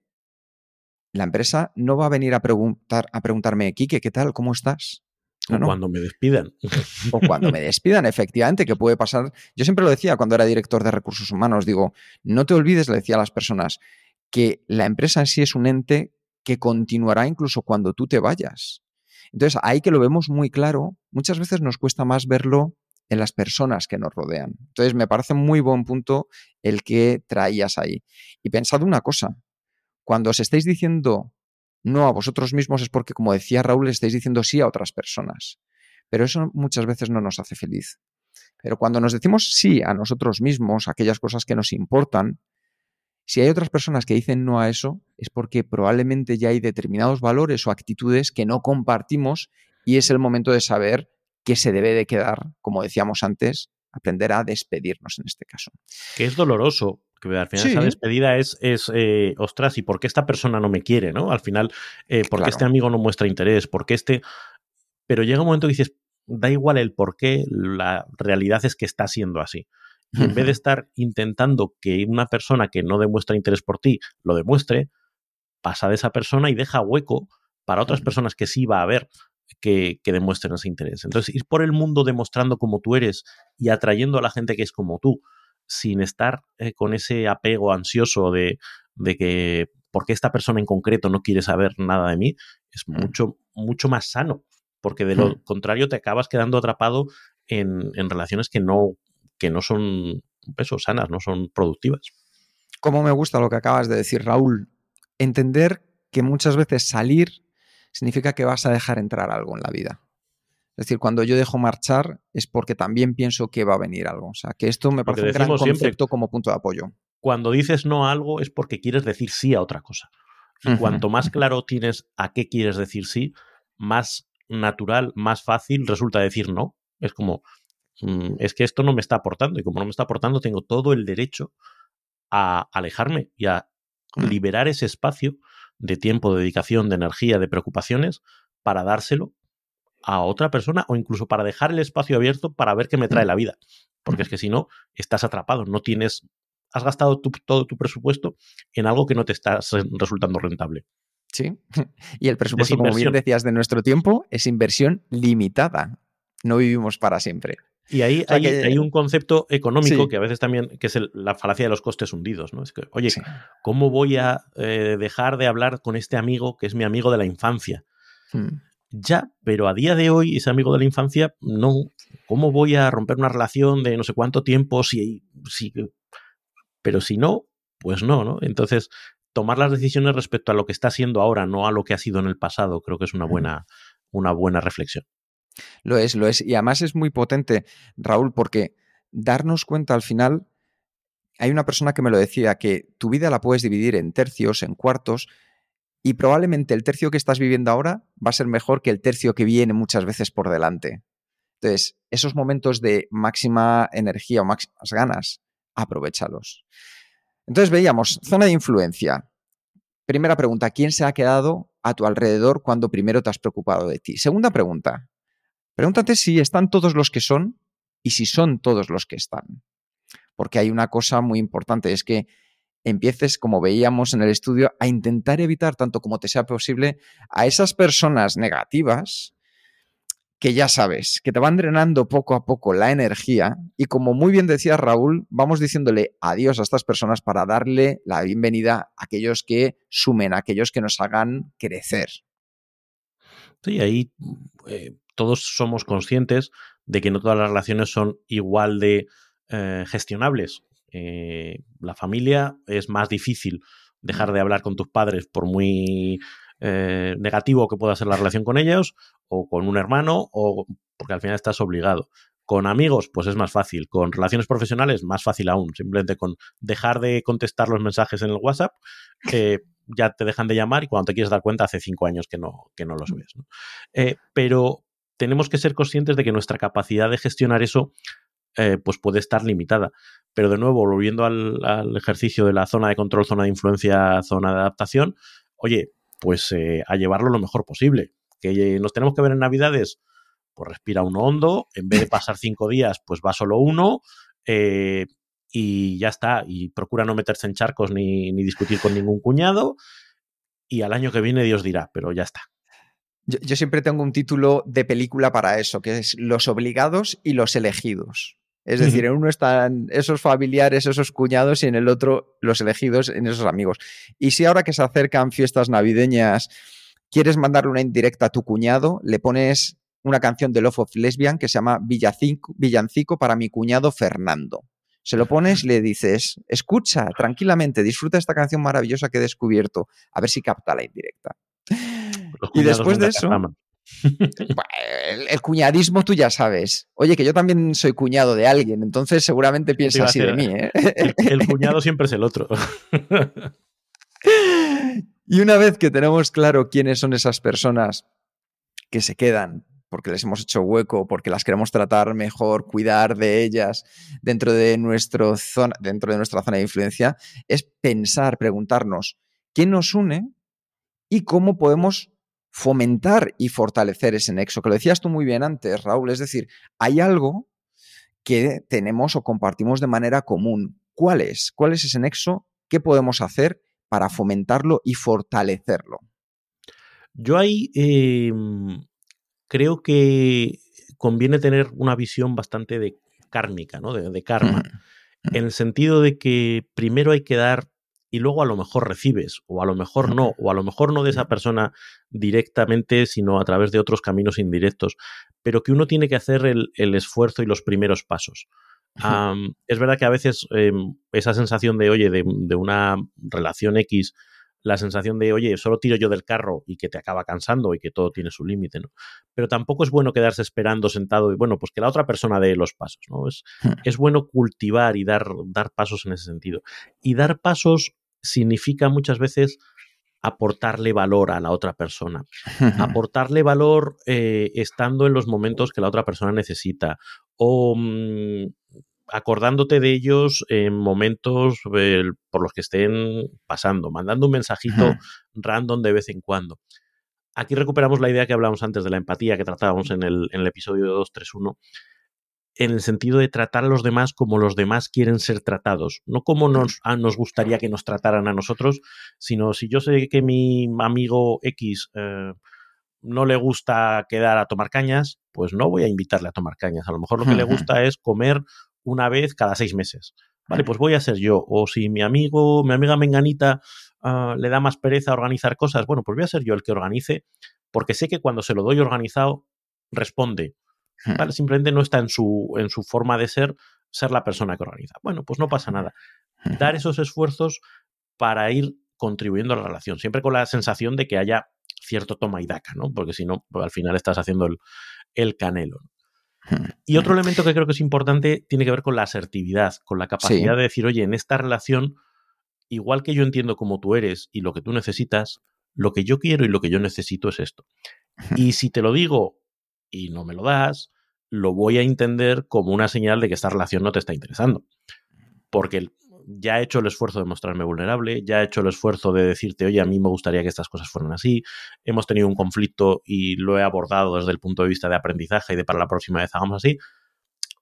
la empresa no va a venir a, preguntar, a preguntarme, Quique, ¿qué tal? ¿Cómo estás? O cuando me despidan. O cuando me despidan, efectivamente, que puede pasar. Yo siempre lo decía cuando era director de recursos humanos, digo, no te olvides, le decía a las personas, que la empresa en sí es un ente que continuará incluso cuando tú te vayas. Entonces, ahí que lo vemos muy claro, muchas veces nos cuesta más verlo en las personas que nos rodean. Entonces, me parece muy buen punto el que traías ahí. Y pensad una cosa, cuando os estáis diciendo no a vosotros mismos es porque, como decía Raúl, estáis diciendo sí a otras personas. Pero eso muchas veces no nos hace feliz. Pero cuando nos decimos sí a nosotros mismos, aquellas cosas que nos importan, si hay otras personas que dicen no a eso, es porque probablemente ya hay determinados valores o actitudes que no compartimos y es el momento de saber qué se debe de quedar, como decíamos antes, aprender a despedirnos en este caso. Que es doloroso, que al final esa despedida es, es eh, ostras, ¿y por qué esta persona no me quiere? ¿no? Al final, eh, ¿por qué este amigo no muestra interés? ¿Por qué este...? Pero llega un momento que dices, da igual el por qué, la realidad es que está siendo así. Y en vez de estar intentando que una persona que no demuestra interés por ti lo demuestre, pasa de esa persona y deja hueco para otras personas que sí va a haber que, que, demuestren ese interés. Entonces, ir por el mundo demostrando como tú eres y atrayendo a la gente que es como tú, sin estar eh, con ese apego ansioso de, de que porque esta persona en concreto no quiere saber nada de mí, es mucho, mucho más sano, porque de lo contrario te acabas quedando atrapado en, en, relaciones que no, que no son pesos sanas, no son productivas. Como me gusta lo que acabas de decir, Raúl. Entender que muchas veces salir significa que vas a dejar entrar algo en la vida. Es decir, cuando yo dejo marchar es porque también pienso que va a venir algo. O sea, que esto me parece un gran siempre- concepto como punto de apoyo. Cuando dices no a algo es porque quieres decir sí a otra cosa. Y cuanto más claro tienes a qué quieres decir sí, más natural, más fácil resulta decir no. Es como, mm, es que esto no me está aportando y como no me está aportando, tengo todo el derecho a alejarme y a liberar ese espacio de tiempo, de dedicación, de energía, de preocupaciones para dárselo a otra persona o incluso para dejar el espacio abierto para ver qué me trae la vida. Porque es que si no, estás atrapado, no tienes, has gastado tu- todo tu presupuesto en algo que no te está resultando rentable. Sí. Y el presupuesto, como bien decías, de nuestro tiempo es inversión limitada. No vivimos para siempre. Y ahí sea hay, que- hay un concepto económico Sí. que a veces también, que es el- la falacia de los costes hundidos, ¿no? Es que, oye, Sí. ¿cómo voy a eh, dejar de hablar con este amigo que es mi amigo de la infancia? Mm. Ya, pero a día de hoy, ese amigo de la infancia, no. ¿Cómo voy a romper una relación de no sé cuánto tiempo si, si pero si no, pues no, ¿no? Entonces, tomar las decisiones respecto a lo que está siendo ahora, no a lo que ha sido en el pasado, creo que es una buena, una buena reflexión. Lo es, lo es. Y además es muy potente, Raúl, porque darnos cuenta al final, hay una persona que me lo decía, que tu vida la puedes dividir en tercios, en cuartos, y probablemente el tercio que estás viviendo ahora va a ser mejor que el tercio que viene muchas veces por delante. Entonces, esos momentos de máxima energía o máximas ganas, aprovechalos. Entonces veíamos, zona de influencia. Primera pregunta, ¿quién se ha quedado a tu alrededor cuando primero te has preocupado de ti? Segunda pregunta, Pregúntate si están todos los que son y si son todos los que están. Porque hay una cosa muy importante, es que empieces, como veíamos en el estudio, a intentar evitar tanto como te sea posible a esas personas negativas que ya sabes, que te van drenando poco a poco la energía y como muy bien decía Raúl, vamos diciéndole adiós a estas personas para darle la bienvenida a aquellos que sumen, a aquellos que nos hagan crecer. Sí, ahí eh, todos somos conscientes de que no todas las relaciones son igual de eh, gestionables. Eh, la familia es más difícil dejar de hablar con tus padres por muy eh, negativo que pueda ser la relación con ellos, o con un hermano, o porque al final estás obligado. Con amigos, pues es más fácil. Con relaciones profesionales, más fácil aún. Simplemente con dejar de contestar los mensajes en el WhatsApp, eh, ya te dejan de llamar y cuando te quieres dar cuenta hace cinco años que no, que no los ves. ¿no? Eh, pero tenemos que ser conscientes de que nuestra capacidad de gestionar eso eh, pues puede estar limitada. Pero de nuevo, volviendo al, al, ejercicio de la zona de control, zona de influencia, zona de adaptación, oye, pues eh, a llevarlo lo mejor posible. Que nos tenemos que ver en Navidades, pues respira uno hondo, en vez de pasar cinco días, pues va solo uno. Eh, y ya está. Y procura no meterse en charcos ni, ni, discutir con ningún cuñado. Y al año que viene Dios dirá, pero ya está. Yo, yo, siempre tengo un título de película para eso, que es Los obligados y los elegidos. Es decir, en uno están esos familiares, esos cuñados, y en el otro los elegidos, en esos amigos. Y si ahora que se acercan fiestas navideñas, quieres mandarle una indirecta a tu cuñado, le pones una canción de Love of Lesbian que se llama Villancico, Villancico para mi cuñado Fernando. Se lo pones y le dices, escucha tranquilamente, disfruta esta canción maravillosa que he descubierto, a ver si capta la indirecta. Y después de eso, el, el, cuñadismo tú ya sabes. Oye, que yo también soy cuñado de alguien, entonces seguramente piensa así de mí. ¿eh? El, el, cuñado siempre es el otro. y una vez que tenemos claro quiénes son esas personas que se quedan porque les hemos hecho hueco, porque las queremos tratar mejor, cuidar de ellas dentro de, nuestro zona, dentro de nuestra zona de influencia, es pensar, preguntarnos quién nos une y cómo podemos fomentar y fortalecer ese nexo, que lo decías tú muy bien antes, Raúl, es decir, hay algo que tenemos o compartimos de manera común. ¿Cuál es? ¿Cuál es ese nexo? ¿Qué podemos hacer para fomentarlo y fortalecerlo? Yo ahí eh, creo que conviene tener una visión bastante de kármica, ¿no? De, de karma. Mm. En el sentido de que primero hay que dar y luego a lo mejor recibes, o a lo mejor no, o a lo mejor no de esa persona directamente, sino a través de otros caminos indirectos, pero que uno tiene que hacer el, el esfuerzo y los primeros pasos. Um, es verdad que a veces eh, esa sensación de, oye, de, de, una relación X la sensación de, oye, solo tiro yo del carro y que te acaba cansando y que todo tiene su límite, ¿no? Pero tampoco es bueno quedarse esperando sentado y, bueno, pues que la otra persona dé los pasos, ¿no? Es, hmm. es bueno cultivar y dar, dar pasos en ese sentido. Y dar pasos significa muchas veces aportarle valor a la otra persona, aportarle valor eh, estando en los momentos que la otra persona necesita o mm, acordándote de ellos en momentos eh, por los que estén pasando, mandando un mensajito random de vez en cuando. Aquí recuperamos la idea que hablábamos antes de la empatía que tratábamos en el, en el episodio 231, en el sentido de tratar a los demás como los demás quieren ser tratados, no como nos, nos gustaría que nos trataran a nosotros, sino si yo sé que mi amigo X eh, no le gusta quedar a tomar cañas, pues no voy a invitarle a tomar cañas. A lo mejor lo que le gusta es comer una vez cada seis meses. Vale, pues voy a ser yo. O si mi amigo, mi amiga Menganita ah, le da más pereza organizar cosas, bueno, pues voy a ser yo el que organice, porque sé que cuando se lo doy organizado, responde. ¿vale? Simplemente no está en su, en su forma de ser ser la persona que organiza. Bueno, pues no pasa nada. Dar esos esfuerzos para ir contribuyendo a la relación, siempre con la sensación de que haya cierto toma y daca, ¿no? Porque si no, pues al final estás haciendo el, el canelo. Y otro elemento que creo que es importante tiene que ver con la asertividad, con la capacidad de decir, oye, en esta relación, igual que yo entiendo cómo tú eres y lo que tú necesitas, lo que yo quiero y lo que yo necesito es esto. Y si te lo digo y no me lo das, lo voy a entender como una señal de que esta relación no te está interesando. Porque ya he hecho el esfuerzo de mostrarme vulnerable, ya he hecho el esfuerzo de decirte, oye, a mí me gustaría que estas cosas fueran así, hemos tenido un conflicto y lo he abordado desde el punto de vista de aprendizaje y de para la próxima vez hagamos así.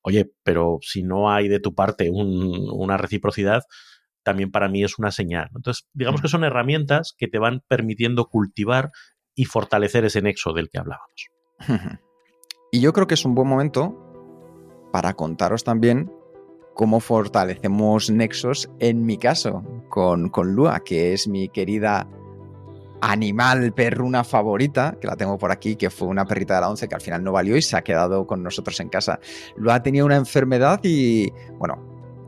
Oye, pero si no hay de tu parte una reciprocidad, también para mí es una señal. Entonces, digamos que son herramientas que te van permitiendo cultivar y fortalecer ese nexo del que hablábamos. Y yo creo que es un buen momento para contaros también cómo fortalecemos nexos, en mi caso, con, con Lua, que es mi querida animal perruna favorita, que la tengo por aquí, que fue una perrita de la once que al final no valió y se ha quedado con nosotros en casa. Lua tenía una enfermedad y, bueno,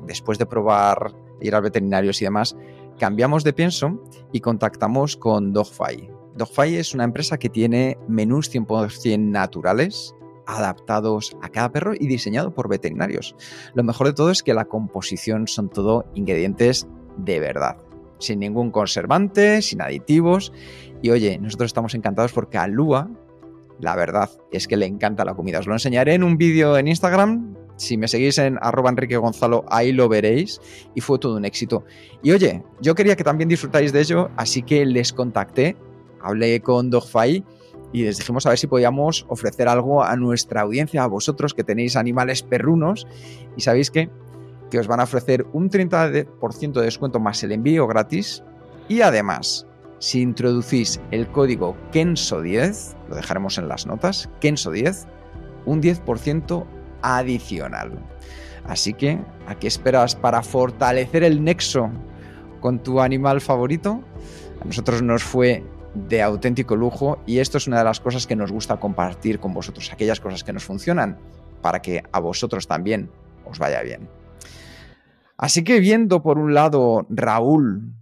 después de probar ir al veterinario y demás, cambiamos de pienso y contactamos con DogFi. DogFi es una empresa que tiene menús 100% naturales, adaptados a cada perro y diseñado por veterinarios. Lo mejor de todo es que la composición son todo ingredientes de verdad, sin ningún conservante, sin aditivos. Y oye, nosotros estamos encantados porque a Lua, la verdad es que le encanta la comida. Os lo enseñaré en un vídeo en Instagram. Si me seguís en arroba Enrique Gonzalo, ahí lo veréis. Y fue todo un éxito. Y oye, yo quería que también disfrutáis de ello, así que les contacté, hablé con Dogfai y les dijimos a ver si podíamos ofrecer algo a nuestra audiencia, a vosotros que tenéis animales perrunos y sabéis que, que os van a ofrecer un 30% de descuento más el envío gratis y además si introducís el código KENSO10, lo dejaremos en las notas, KENSO10, un 10% adicional. Así que, ¿a qué esperas para fortalecer el nexo con tu animal favorito? A nosotros nos fue de auténtico lujo y esto es una de las cosas que nos gusta compartir con vosotros, aquellas cosas que nos funcionan para que a vosotros también os vaya bien. Así que viendo por un lado, Raúl,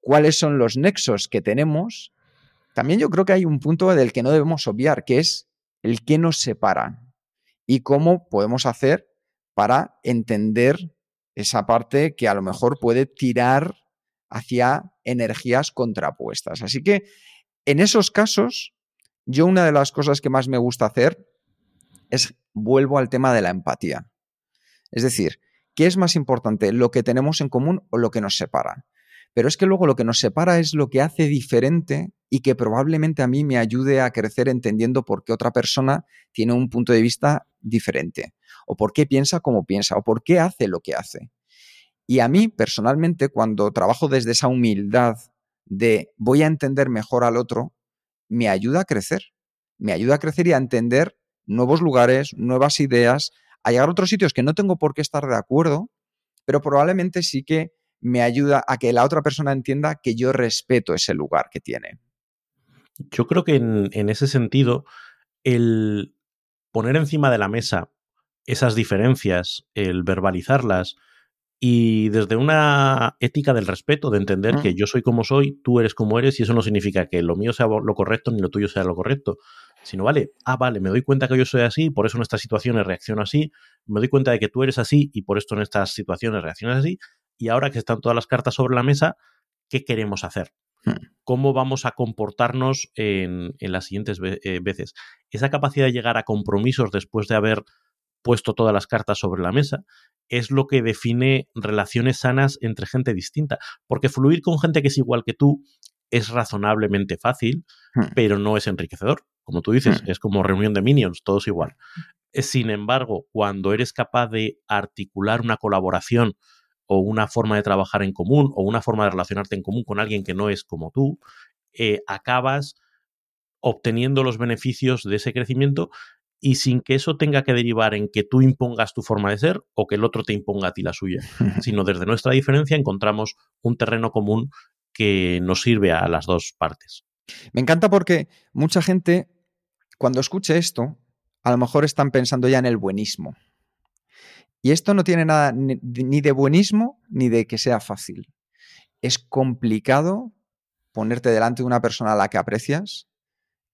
cuáles son los nexos que tenemos, también yo creo que hay un punto del que no debemos obviar, que es el que nos separa y cómo podemos hacer para entender esa parte que a lo mejor puede tirar hacia energías contrapuestas. Así que en esos casos, yo una de las cosas que más me gusta hacer es vuelvo al tema de la empatía. Es decir, ¿qué es más importante, lo que tenemos en común o lo que nos separa? Pero es que luego lo que nos separa es lo que hace diferente y que probablemente a mí me ayude a crecer entendiendo por qué otra persona tiene un punto de vista diferente, o por qué piensa como piensa, o por qué hace lo que hace. Y a mí, personalmente, cuando trabajo desde esa humildad de voy a entender mejor al otro, me ayuda a crecer. Me ayuda a crecer y a entender nuevos lugares, nuevas ideas, a llegar a otros sitios que no tengo por qué estar de acuerdo, pero probablemente sí que me ayuda a que la otra persona entienda que yo respeto ese lugar que tiene. Yo creo que en, en ese sentido, el poner encima de la mesa esas diferencias, el verbalizarlas, y desde una ética del respeto, de entender que yo soy como soy, tú eres como eres, y eso no significa que lo mío sea lo correcto ni lo tuyo sea lo correcto, sino, vale, ah, vale, me doy cuenta que yo soy así, por eso en estas situaciones reacciono así, me doy cuenta de que tú eres así y por esto en estas situaciones reaccionas así, y ahora que están todas las cartas sobre la mesa, ¿qué queremos hacer? Hmm. ¿Cómo vamos a comportarnos en, las siguientes eh, veces? Esa capacidad de llegar a compromisos después de haber puesto todas las cartas sobre la mesa, es lo que define relaciones sanas entre gente distinta. Porque fluir con gente que es igual que tú es razonablemente fácil, hmm. pero no es enriquecedor. Como tú dices, hmm. es como reunión de minions, todos igual. Eh, sin embargo, cuando eres capaz de articular una colaboración o una forma de trabajar en común o una forma de relacionarte en común con alguien que no es como tú, eh, acabas obteniendo los beneficios de ese crecimiento y sin que eso tenga que derivar en que tú impongas tu forma de ser o que el otro te imponga a ti la suya, sino desde nuestra diferencia encontramos un terreno común que nos sirve a las dos partes. Me encanta porque mucha gente, cuando escuche esto, a lo mejor están pensando ya en el buenismo. Y esto no tiene nada ni de buenismo ni de que sea fácil. Es complicado ponerte delante de una persona a la que aprecias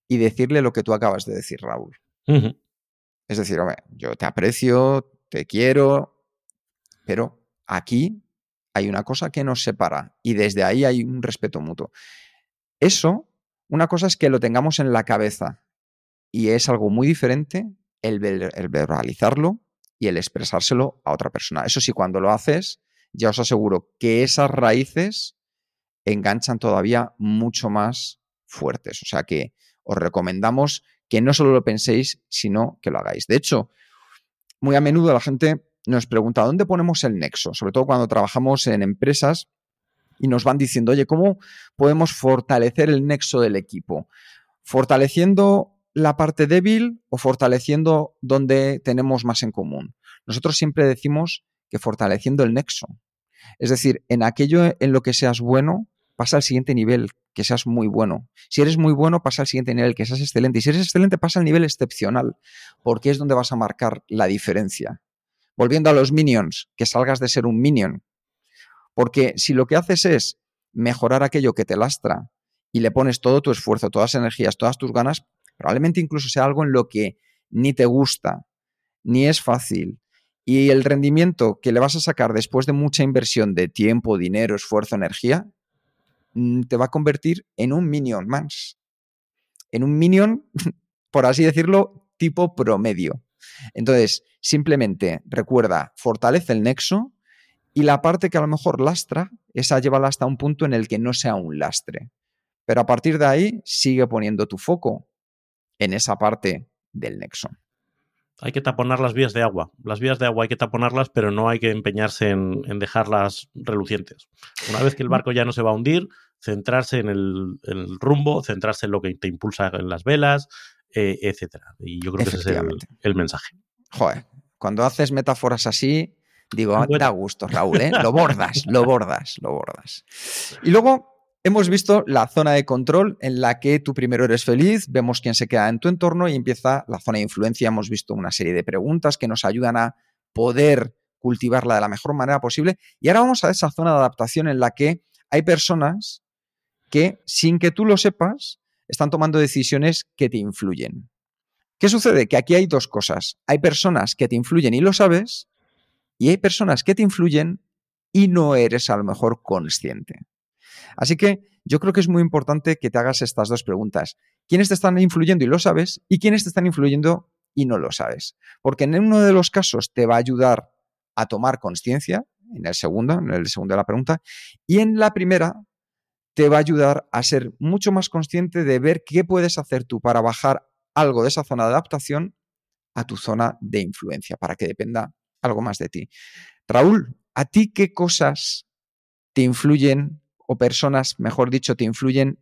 y decirle lo que tú acabas de decir, Raúl. Es decir, yo te aprecio, te quiero, pero aquí hay una cosa que nos separa y desde ahí hay un respeto mutuo. Eso, una cosa es que lo tengamos en la cabeza y es algo muy diferente el, el verbalizarlo y el expresárselo a otra persona. Eso sí, cuando lo haces, ya os aseguro que esas raíces enganchan todavía mucho más fuertes. O sea que os recomendamos que no solo lo penséis, sino que lo hagáis. De hecho, muy a menudo la gente nos pregunta, ¿dónde ponemos el nexo? Sobre todo cuando trabajamos en empresas y nos van diciendo, oye, ¿cómo podemos fortalecer el nexo del equipo? ¿Fortaleciendo la parte débil o fortaleciendo donde tenemos más en común? Nosotros siempre decimos que fortaleciendo el nexo. Es decir, en aquello en lo que seas bueno, pasa al siguiente nivel, que seas muy bueno. Si eres muy bueno, pasa al siguiente nivel, que seas excelente. Y si eres excelente, pasa al nivel excepcional, porque es donde vas a marcar la diferencia. Volviendo a los minions, que salgas de ser un minion. Porque si lo que haces es mejorar aquello que te lastra y le pones todo tu esfuerzo, todas las energías, todas tus ganas, probablemente incluso sea algo en lo que ni te gusta, ni es fácil. Y el rendimiento que le vas a sacar después de mucha inversión de tiempo, dinero, esfuerzo, energía, te va a convertir en un minion más. En un minion, por así decirlo, tipo promedio. Entonces, simplemente recuerda, fortalece el nexo y la parte que a lo mejor lastra, esa llévala hasta un punto en el que no sea un lastre. Pero a partir de ahí, sigue poniendo tu foco en esa parte del nexo hay que taponar las vías de agua. Las vías de agua hay que taponarlas, pero no hay que empeñarse en, dejarlas relucientes. Una vez que el barco ya no se va a hundir, centrarse en el, rumbo, centrarse en lo que te impulsa en las velas, eh, etcétera. Y yo creo que ese es el, mensaje. Joder, cuando haces metáforas así, digo, da gusto, Raúl, ¿eh? Lo bordas, lo bordas, lo bordas. Y luego Hemos visto la zona de control en la que tú primero eres feliz, vemos quién se queda en tu entorno y empieza la zona de influencia. Hemos visto una serie de preguntas que nos ayudan a poder cultivarla de la mejor manera posible. Y ahora vamos a esa zona de adaptación en la que hay personas que, sin que tú lo sepas, están tomando decisiones que te influyen. ¿Qué sucede? Que aquí hay dos cosas. Hay personas que te influyen y lo sabes, y hay personas que te influyen y no eres a lo mejor consciente. Así que yo creo que es muy importante que te hagas estas dos preguntas. ¿Quiénes te están influyendo y lo sabes? ¿Y quiénes te están influyendo y no lo sabes? Porque en uno de los casos te va a ayudar a tomar conciencia, en el segundo, en el segundo de la pregunta, y en la primera te va a ayudar a ser mucho más consciente de ver qué puedes hacer tú para bajar algo de esa zona de adaptación a tu zona de influencia, para que dependa algo más de ti. Raúl, ¿a ti qué cosas te influyen o personas, mejor dicho, te influyen,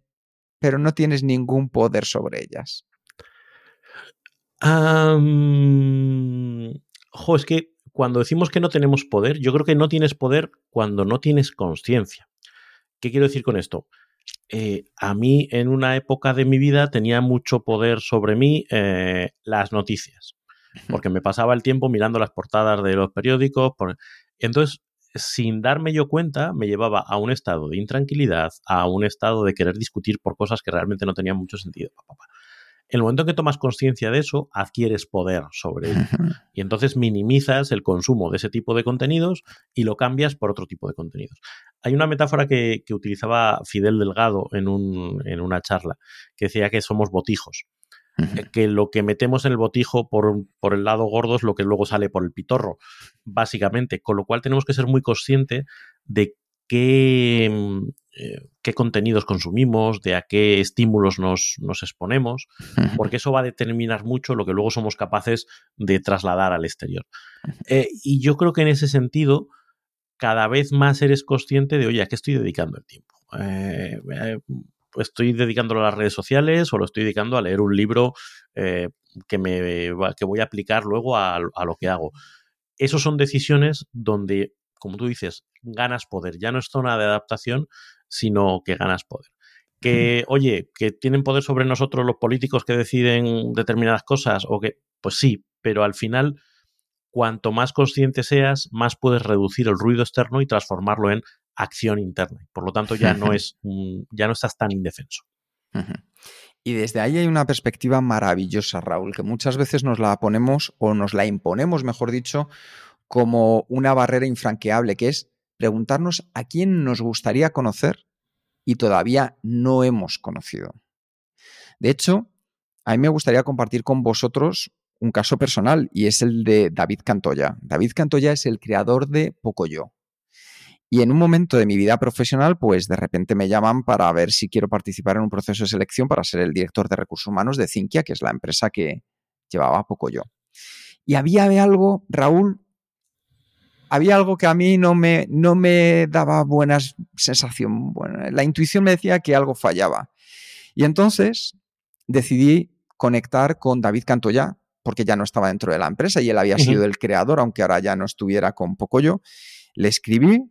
pero no tienes ningún poder sobre ellas? jo, es que cuando decimos que no tenemos poder, yo creo que no tienes poder cuando no tienes conciencia. ¿Qué quiero decir con esto? Eh, a mí en una época de mi vida tenía mucho poder sobre mí eh, las noticias, porque me pasaba el tiempo mirando las portadas de los periódicos. Entonces, sin darme yo cuenta, me llevaba a un estado de intranquilidad, a un estado de querer discutir por cosas que realmente no tenían mucho sentido. En el momento en que tomas conciencia de eso, adquieres poder sobre ello. Y entonces minimizas el consumo de ese tipo de contenidos y lo cambias por otro tipo de contenidos. Hay una metáfora que, utilizaba Fidel Delgado en, en una charla, que decía que somos botijos. Eh, que lo que metemos en el botijo por, por, el lado gordo es lo que luego sale por el pitorro, básicamente. Con lo cual tenemos que ser muy conscientes de qué, mm, eh, qué contenidos consumimos, de a qué estímulos nos, nos exponemos, porque eso va a determinar mucho lo que luego somos capaces de trasladar al exterior. Eh, y yo creo que en ese sentido, cada vez más eres consciente de, oye, ¿a qué estoy dedicando el tiempo? estoy dedicándolo a las redes sociales o lo estoy dedicando a leer un libro eh, que, me, que voy a aplicar luego a, lo que hago. Esas son decisiones donde, como tú dices, ganas poder. Ya no es zona de adaptación, sino que ganas poder. Que, oye, que tienen poder sobre nosotros los políticos que deciden determinadas cosas, o que, pues sí, pero al final, cuanto más consciente seas, más puedes reducir el ruido externo y transformarlo en acción interna. Por lo tanto, ya no es ya no estás tan indefenso. Y desde ahí hay una perspectiva maravillosa, Raúl, que muchas veces nos la ponemos o nos la imponemos, mejor dicho, como una barrera infranqueable, que es preguntarnos a quién nos gustaría conocer y todavía no hemos conocido. De hecho, a mí me gustaría compartir con vosotros un caso personal y es el de David Cantoya. David Cantoya es el creador de Pocoyo, y en un momento de mi vida profesional, pues de repente me llaman para ver si quiero participar en un proceso de selección para ser el director de recursos humanos de Cinquia, que es la empresa que llevaba poco yo. Y había algo, Raúl, había algo que a mí no me, no me daba buena sensación. Bueno, la intuición me decía que algo fallaba. Y entonces decidí conectar con David Cantoya, porque ya no estaba dentro de la empresa y él había sido el creador, aunque ahora ya no estuviera con Pocoyo. Le escribí,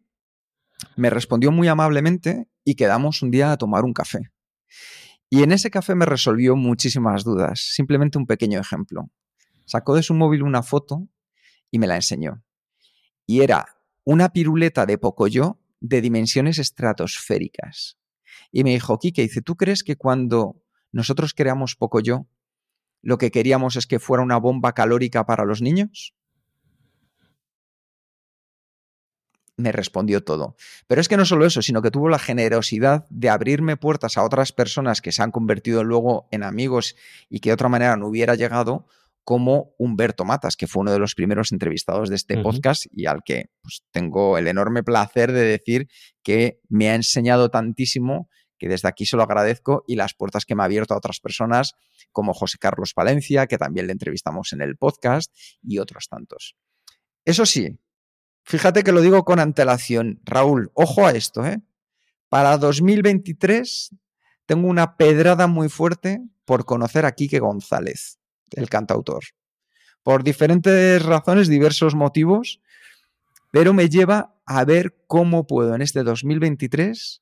me respondió muy amablemente y quedamos un día a tomar un café. Y en ese café me resolvió muchísimas dudas. Simplemente un pequeño ejemplo. Sacó de su móvil una foto y me la enseñó. Y era una piruleta de Pocoyo de dimensiones estratosféricas. Y me dijo, Kike, dice, ¿tú crees que cuando nosotros creamos Pocoyo, lo que queríamos es que fuera una bomba calórica para los niños? me respondió todo. Pero es que no solo eso, sino que tuvo la generosidad de abrirme puertas a otras personas que se han convertido luego en amigos y que de otra manera no hubiera llegado, como Humberto Matas, que fue uno de los primeros entrevistados de este podcast y al que pues, tengo el enorme placer de decir que me ha enseñado tantísimo que desde aquí se lo agradezco y las puertas que me ha abierto a otras personas como José Carlos Palencia, que también le entrevistamos en el podcast, y otros tantos. Eso sí, Fíjate que lo digo con antelación. Raúl, ojo a esto, ¿eh? Para 2023 tengo una pedrada muy fuerte por conocer a Quique González, el cantautor. Por diferentes razones, diversos motivos, pero me lleva a ver cómo puedo en este 2023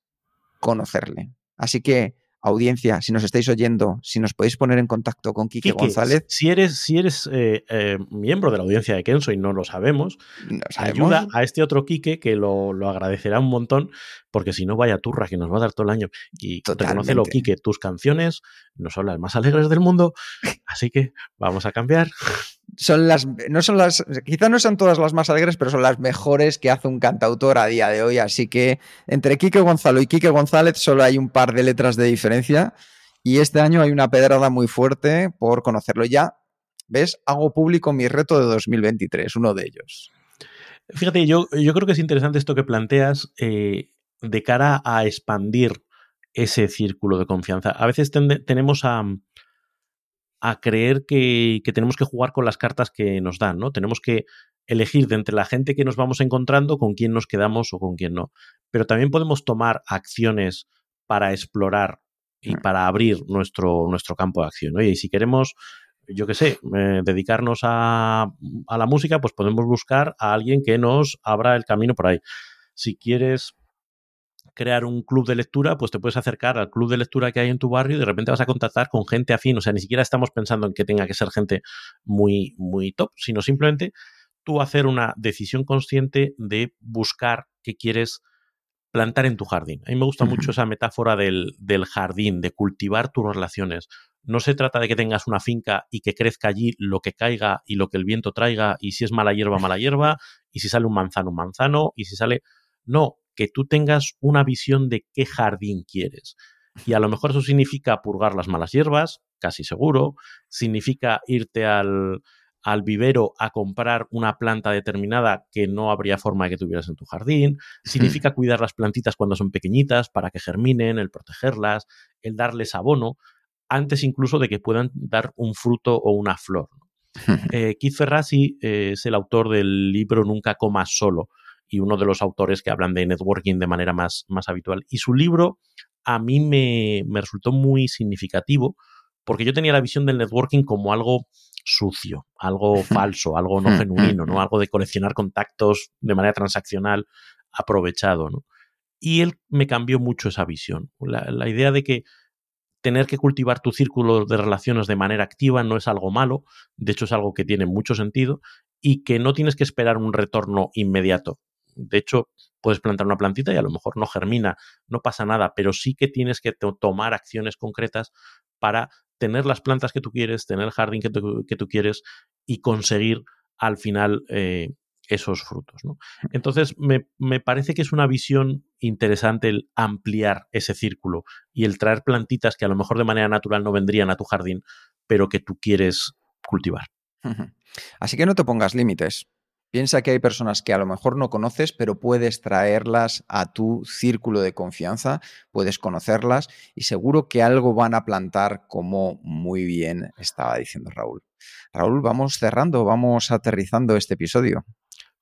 conocerle. Así que audiencia, si nos estáis oyendo, si nos podéis poner en contacto con Quique, González. Si eres, si eres eh, eh, miembro de la audiencia de Kenzo y no lo sabemos, ayuda a este otro Quique que lo, agradecerá un montón, porque si no, vaya turra que nos va a dar todo el año. Y lo Quique, tus canciones no son las más alegres del mundo, así que vamos a cambiar son las, no son las, quizás no sean todas las más alegres, pero son las mejores que hace un cantautor a día de hoy. Así que entre Quique Gonzalo y Quique González solo hay un par de letras de diferencia. Y este año hay una pedrada muy fuerte por conocerlo ya. ¿Ves? Hago público mi reto de 2023, uno de ellos. Fíjate, yo, yo creo que es interesante esto que planteas eh, de cara a expandir ese círculo de confianza. A veces tenemos a, a creer que, tenemos que jugar con las cartas que nos dan, ¿no? Tenemos que elegir de entre la gente que nos vamos encontrando con quién nos quedamos o con quién no. Pero también podemos tomar acciones para explorar y mm. para abrir nuestro, nuestro campo de acción. Oye, y si queremos, yo qué sé, eh, dedicarnos a, a la música, pues podemos buscar a alguien que nos abra el camino por ahí. Si quieres crear un club de lectura, pues te puedes acercar al club de lectura que hay en tu barrio y de repente vas a contactar con gente afín. O sea, ni siquiera estamos pensando en que tenga que ser gente muy, muy top, sino simplemente tú hacer una decisión consciente de buscar qué quieres plantar en tu jardín. A mí me gusta mucho esa metáfora del, del, jardín, de cultivar tus relaciones. No se trata de que tengas una finca y que crezca allí lo que caiga y lo que el viento traiga, y si es mala hierba, mala hierba, y si sale un manzano, un manzano, y si sale... No, que tú tengas una visión de qué jardín quieres. Y a lo mejor eso significa purgar las malas hierbas, casi seguro, significa irte al, al vivero a comprar una planta determinada que no habría forma de que tuvieras en tu jardín. Significa cuidar las plantitas cuando son pequeñitas para que germinen, el protegerlas, el darles abono, antes incluso de que puedan dar un fruto o una flor. Eh, Keith Ferrazzi eh, es el autor del libro Nunca comas solo y uno de los autores que hablan de networking de manera más, más habitual. Y su libro a mí me, me resultó muy significativo porque yo tenía la visión del networking como algo sucio, algo falso, algo no genuino, ¿no? Algo de coleccionar contactos de manera transaccional aprovechado, ¿no? Y él me cambió mucho esa visión. La, idea de que tener que cultivar tu círculo de relaciones de manera activa no es algo malo, de hecho es algo que tiene mucho sentido y que no tienes que esperar un retorno inmediato. De hecho, puedes plantar una plantita y a lo mejor no germina, no pasa nada, pero sí que tienes que tomar acciones concretas para tener las plantas que tú quieres, tener el jardín que tú, quieres y conseguir al final eh, esos frutos. Entonces, me, me, parece que es una visión interesante el ampliar ese círculo y el traer plantitas que a lo mejor de manera natural no vendrían a tu jardín, pero que tú quieres cultivar. Así que no te pongas límites. Piensa que hay personas que a lo mejor no conoces, pero puedes traerlas a tu círculo de confianza, puedes conocerlas y seguro que algo van a plantar como muy bien estaba diciendo Raúl. Raúl, vamos cerrando, vamos aterrizando este episodio.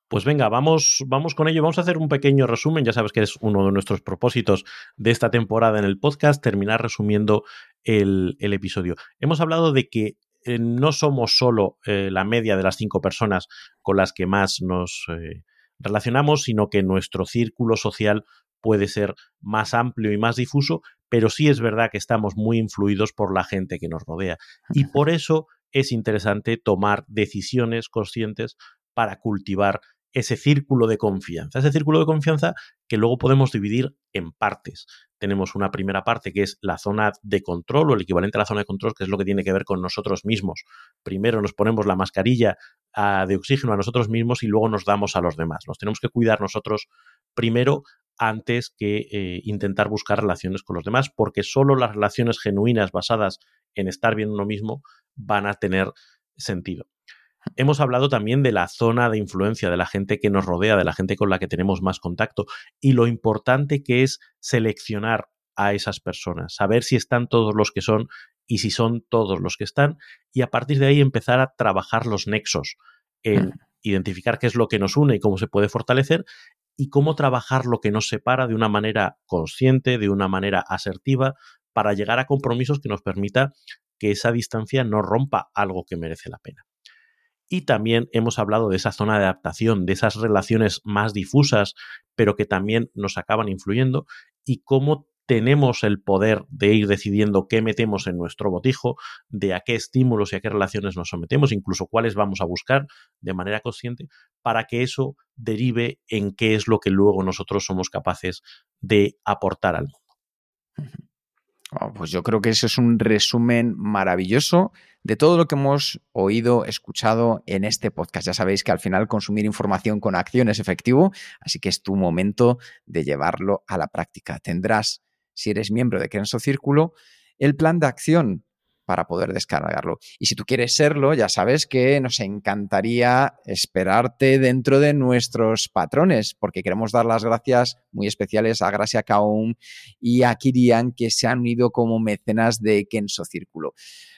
Pues venga, vamos, vamos con ello. Vamos a hacer un pequeño resumen. Ya sabes que es uno de nuestros propósitos de esta temporada en el podcast, terminar resumiendo el, el episodio. Hemos hablado de que eh, no somos solo eh, la media de las cinco personas con las que más nos eh, relacionamos, sino que nuestro círculo social puede ser más amplio y más difuso, pero sí es verdad que estamos muy influidos por la gente que nos rodea. Y por eso es interesante tomar decisiones conscientes para cultivar ese círculo de confianza. Ese círculo de confianza que luego podemos dividir en partes. Tenemos una primera parte que es la zona de control o el equivalente a la zona de control, que es lo que tiene que ver con nosotros mismos. Primero nos ponemos la mascarilla ah, de oxígeno a nosotros mismos y luego nos damos a los demás. Nos tenemos que cuidar nosotros primero antes que eh, intentar buscar relaciones con los demás, porque solo las relaciones genuinas basadas en estar bien uno mismo van a tener sentido. Hemos hablado también de la zona de influencia, de la gente que nos rodea, de la gente con la que tenemos más contacto y lo importante que es seleccionar a esas personas, saber si están todos los que son y si son todos los que están y a partir de ahí empezar a trabajar los nexos en identificar qué es lo que nos une y cómo se puede fortalecer y cómo trabajar lo que nos separa de una manera consciente, de una manera asertiva, para llegar a compromisos que nos permita que esa distancia no rompa algo que merece la pena. Y también hemos hablado de esa zona de adaptación, de esas relaciones más difusas, pero que también nos acaban influyendo y cómo tenemos el poder de ir decidiendo qué metemos en nuestro botijo, de a qué estímulos y a qué relaciones nos sometemos, incluso cuáles vamos a buscar de manera consciente, para que eso derive en qué es lo que luego nosotros somos capaces de aportar al mundo. Oh, pues yo creo que ese es un resumen maravilloso de todo lo que hemos oído, escuchado en este podcast. Ya sabéis que al final consumir información con acción es efectivo, así que es tu momento de llevarlo a la práctica. Tendrás, si eres miembro de Kenso Círculo, el plan de acción para poder descargarlo. Y si tú quieres serlo, ya sabes que nos encantaría esperarte dentro de nuestros patrones, porque queremos dar las gracias muy especiales a Gracia Kaum y a Kirian, que se han unido como mecenas de Kenso Círculo.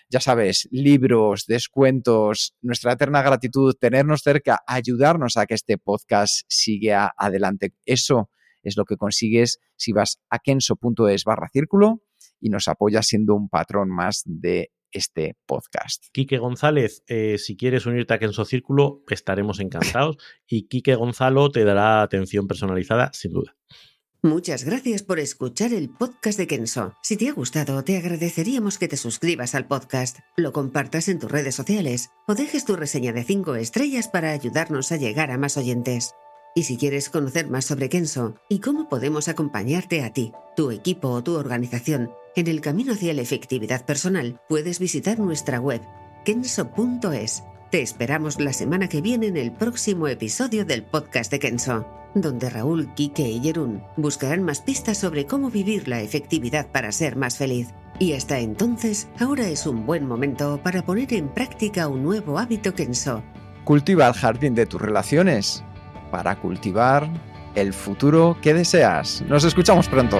Ya sabes, libros, descuentos, nuestra eterna gratitud, tenernos cerca, ayudarnos a que este podcast siga adelante. Eso es lo que consigues si vas a kenso.es barra círculo y nos apoya siendo un patrón más de este podcast. Quique González, eh, si quieres unirte a Kenso Círculo, estaremos encantados y Quique Gonzalo te dará atención personalizada, sin duda. Muchas gracias por escuchar el podcast de Kenso. Si te ha gustado, te agradeceríamos que te suscribas al podcast, lo compartas en tus redes sociales o dejes tu reseña de 5 estrellas para ayudarnos a llegar a más oyentes. Y si quieres conocer más sobre Kenso y cómo podemos acompañarte a ti, tu equipo o tu organización en el camino hacia la efectividad personal, puedes visitar nuestra web kenso.es. Te esperamos la semana que viene en el próximo episodio del podcast de Kenso donde Raúl, Quique y Jerún buscarán más pistas sobre cómo vivir la efectividad para ser más feliz. Y hasta entonces, ahora es un buen momento para poner en práctica un nuevo hábito Kenso. Cultiva el jardín de tus relaciones para cultivar el futuro que deseas. Nos escuchamos pronto.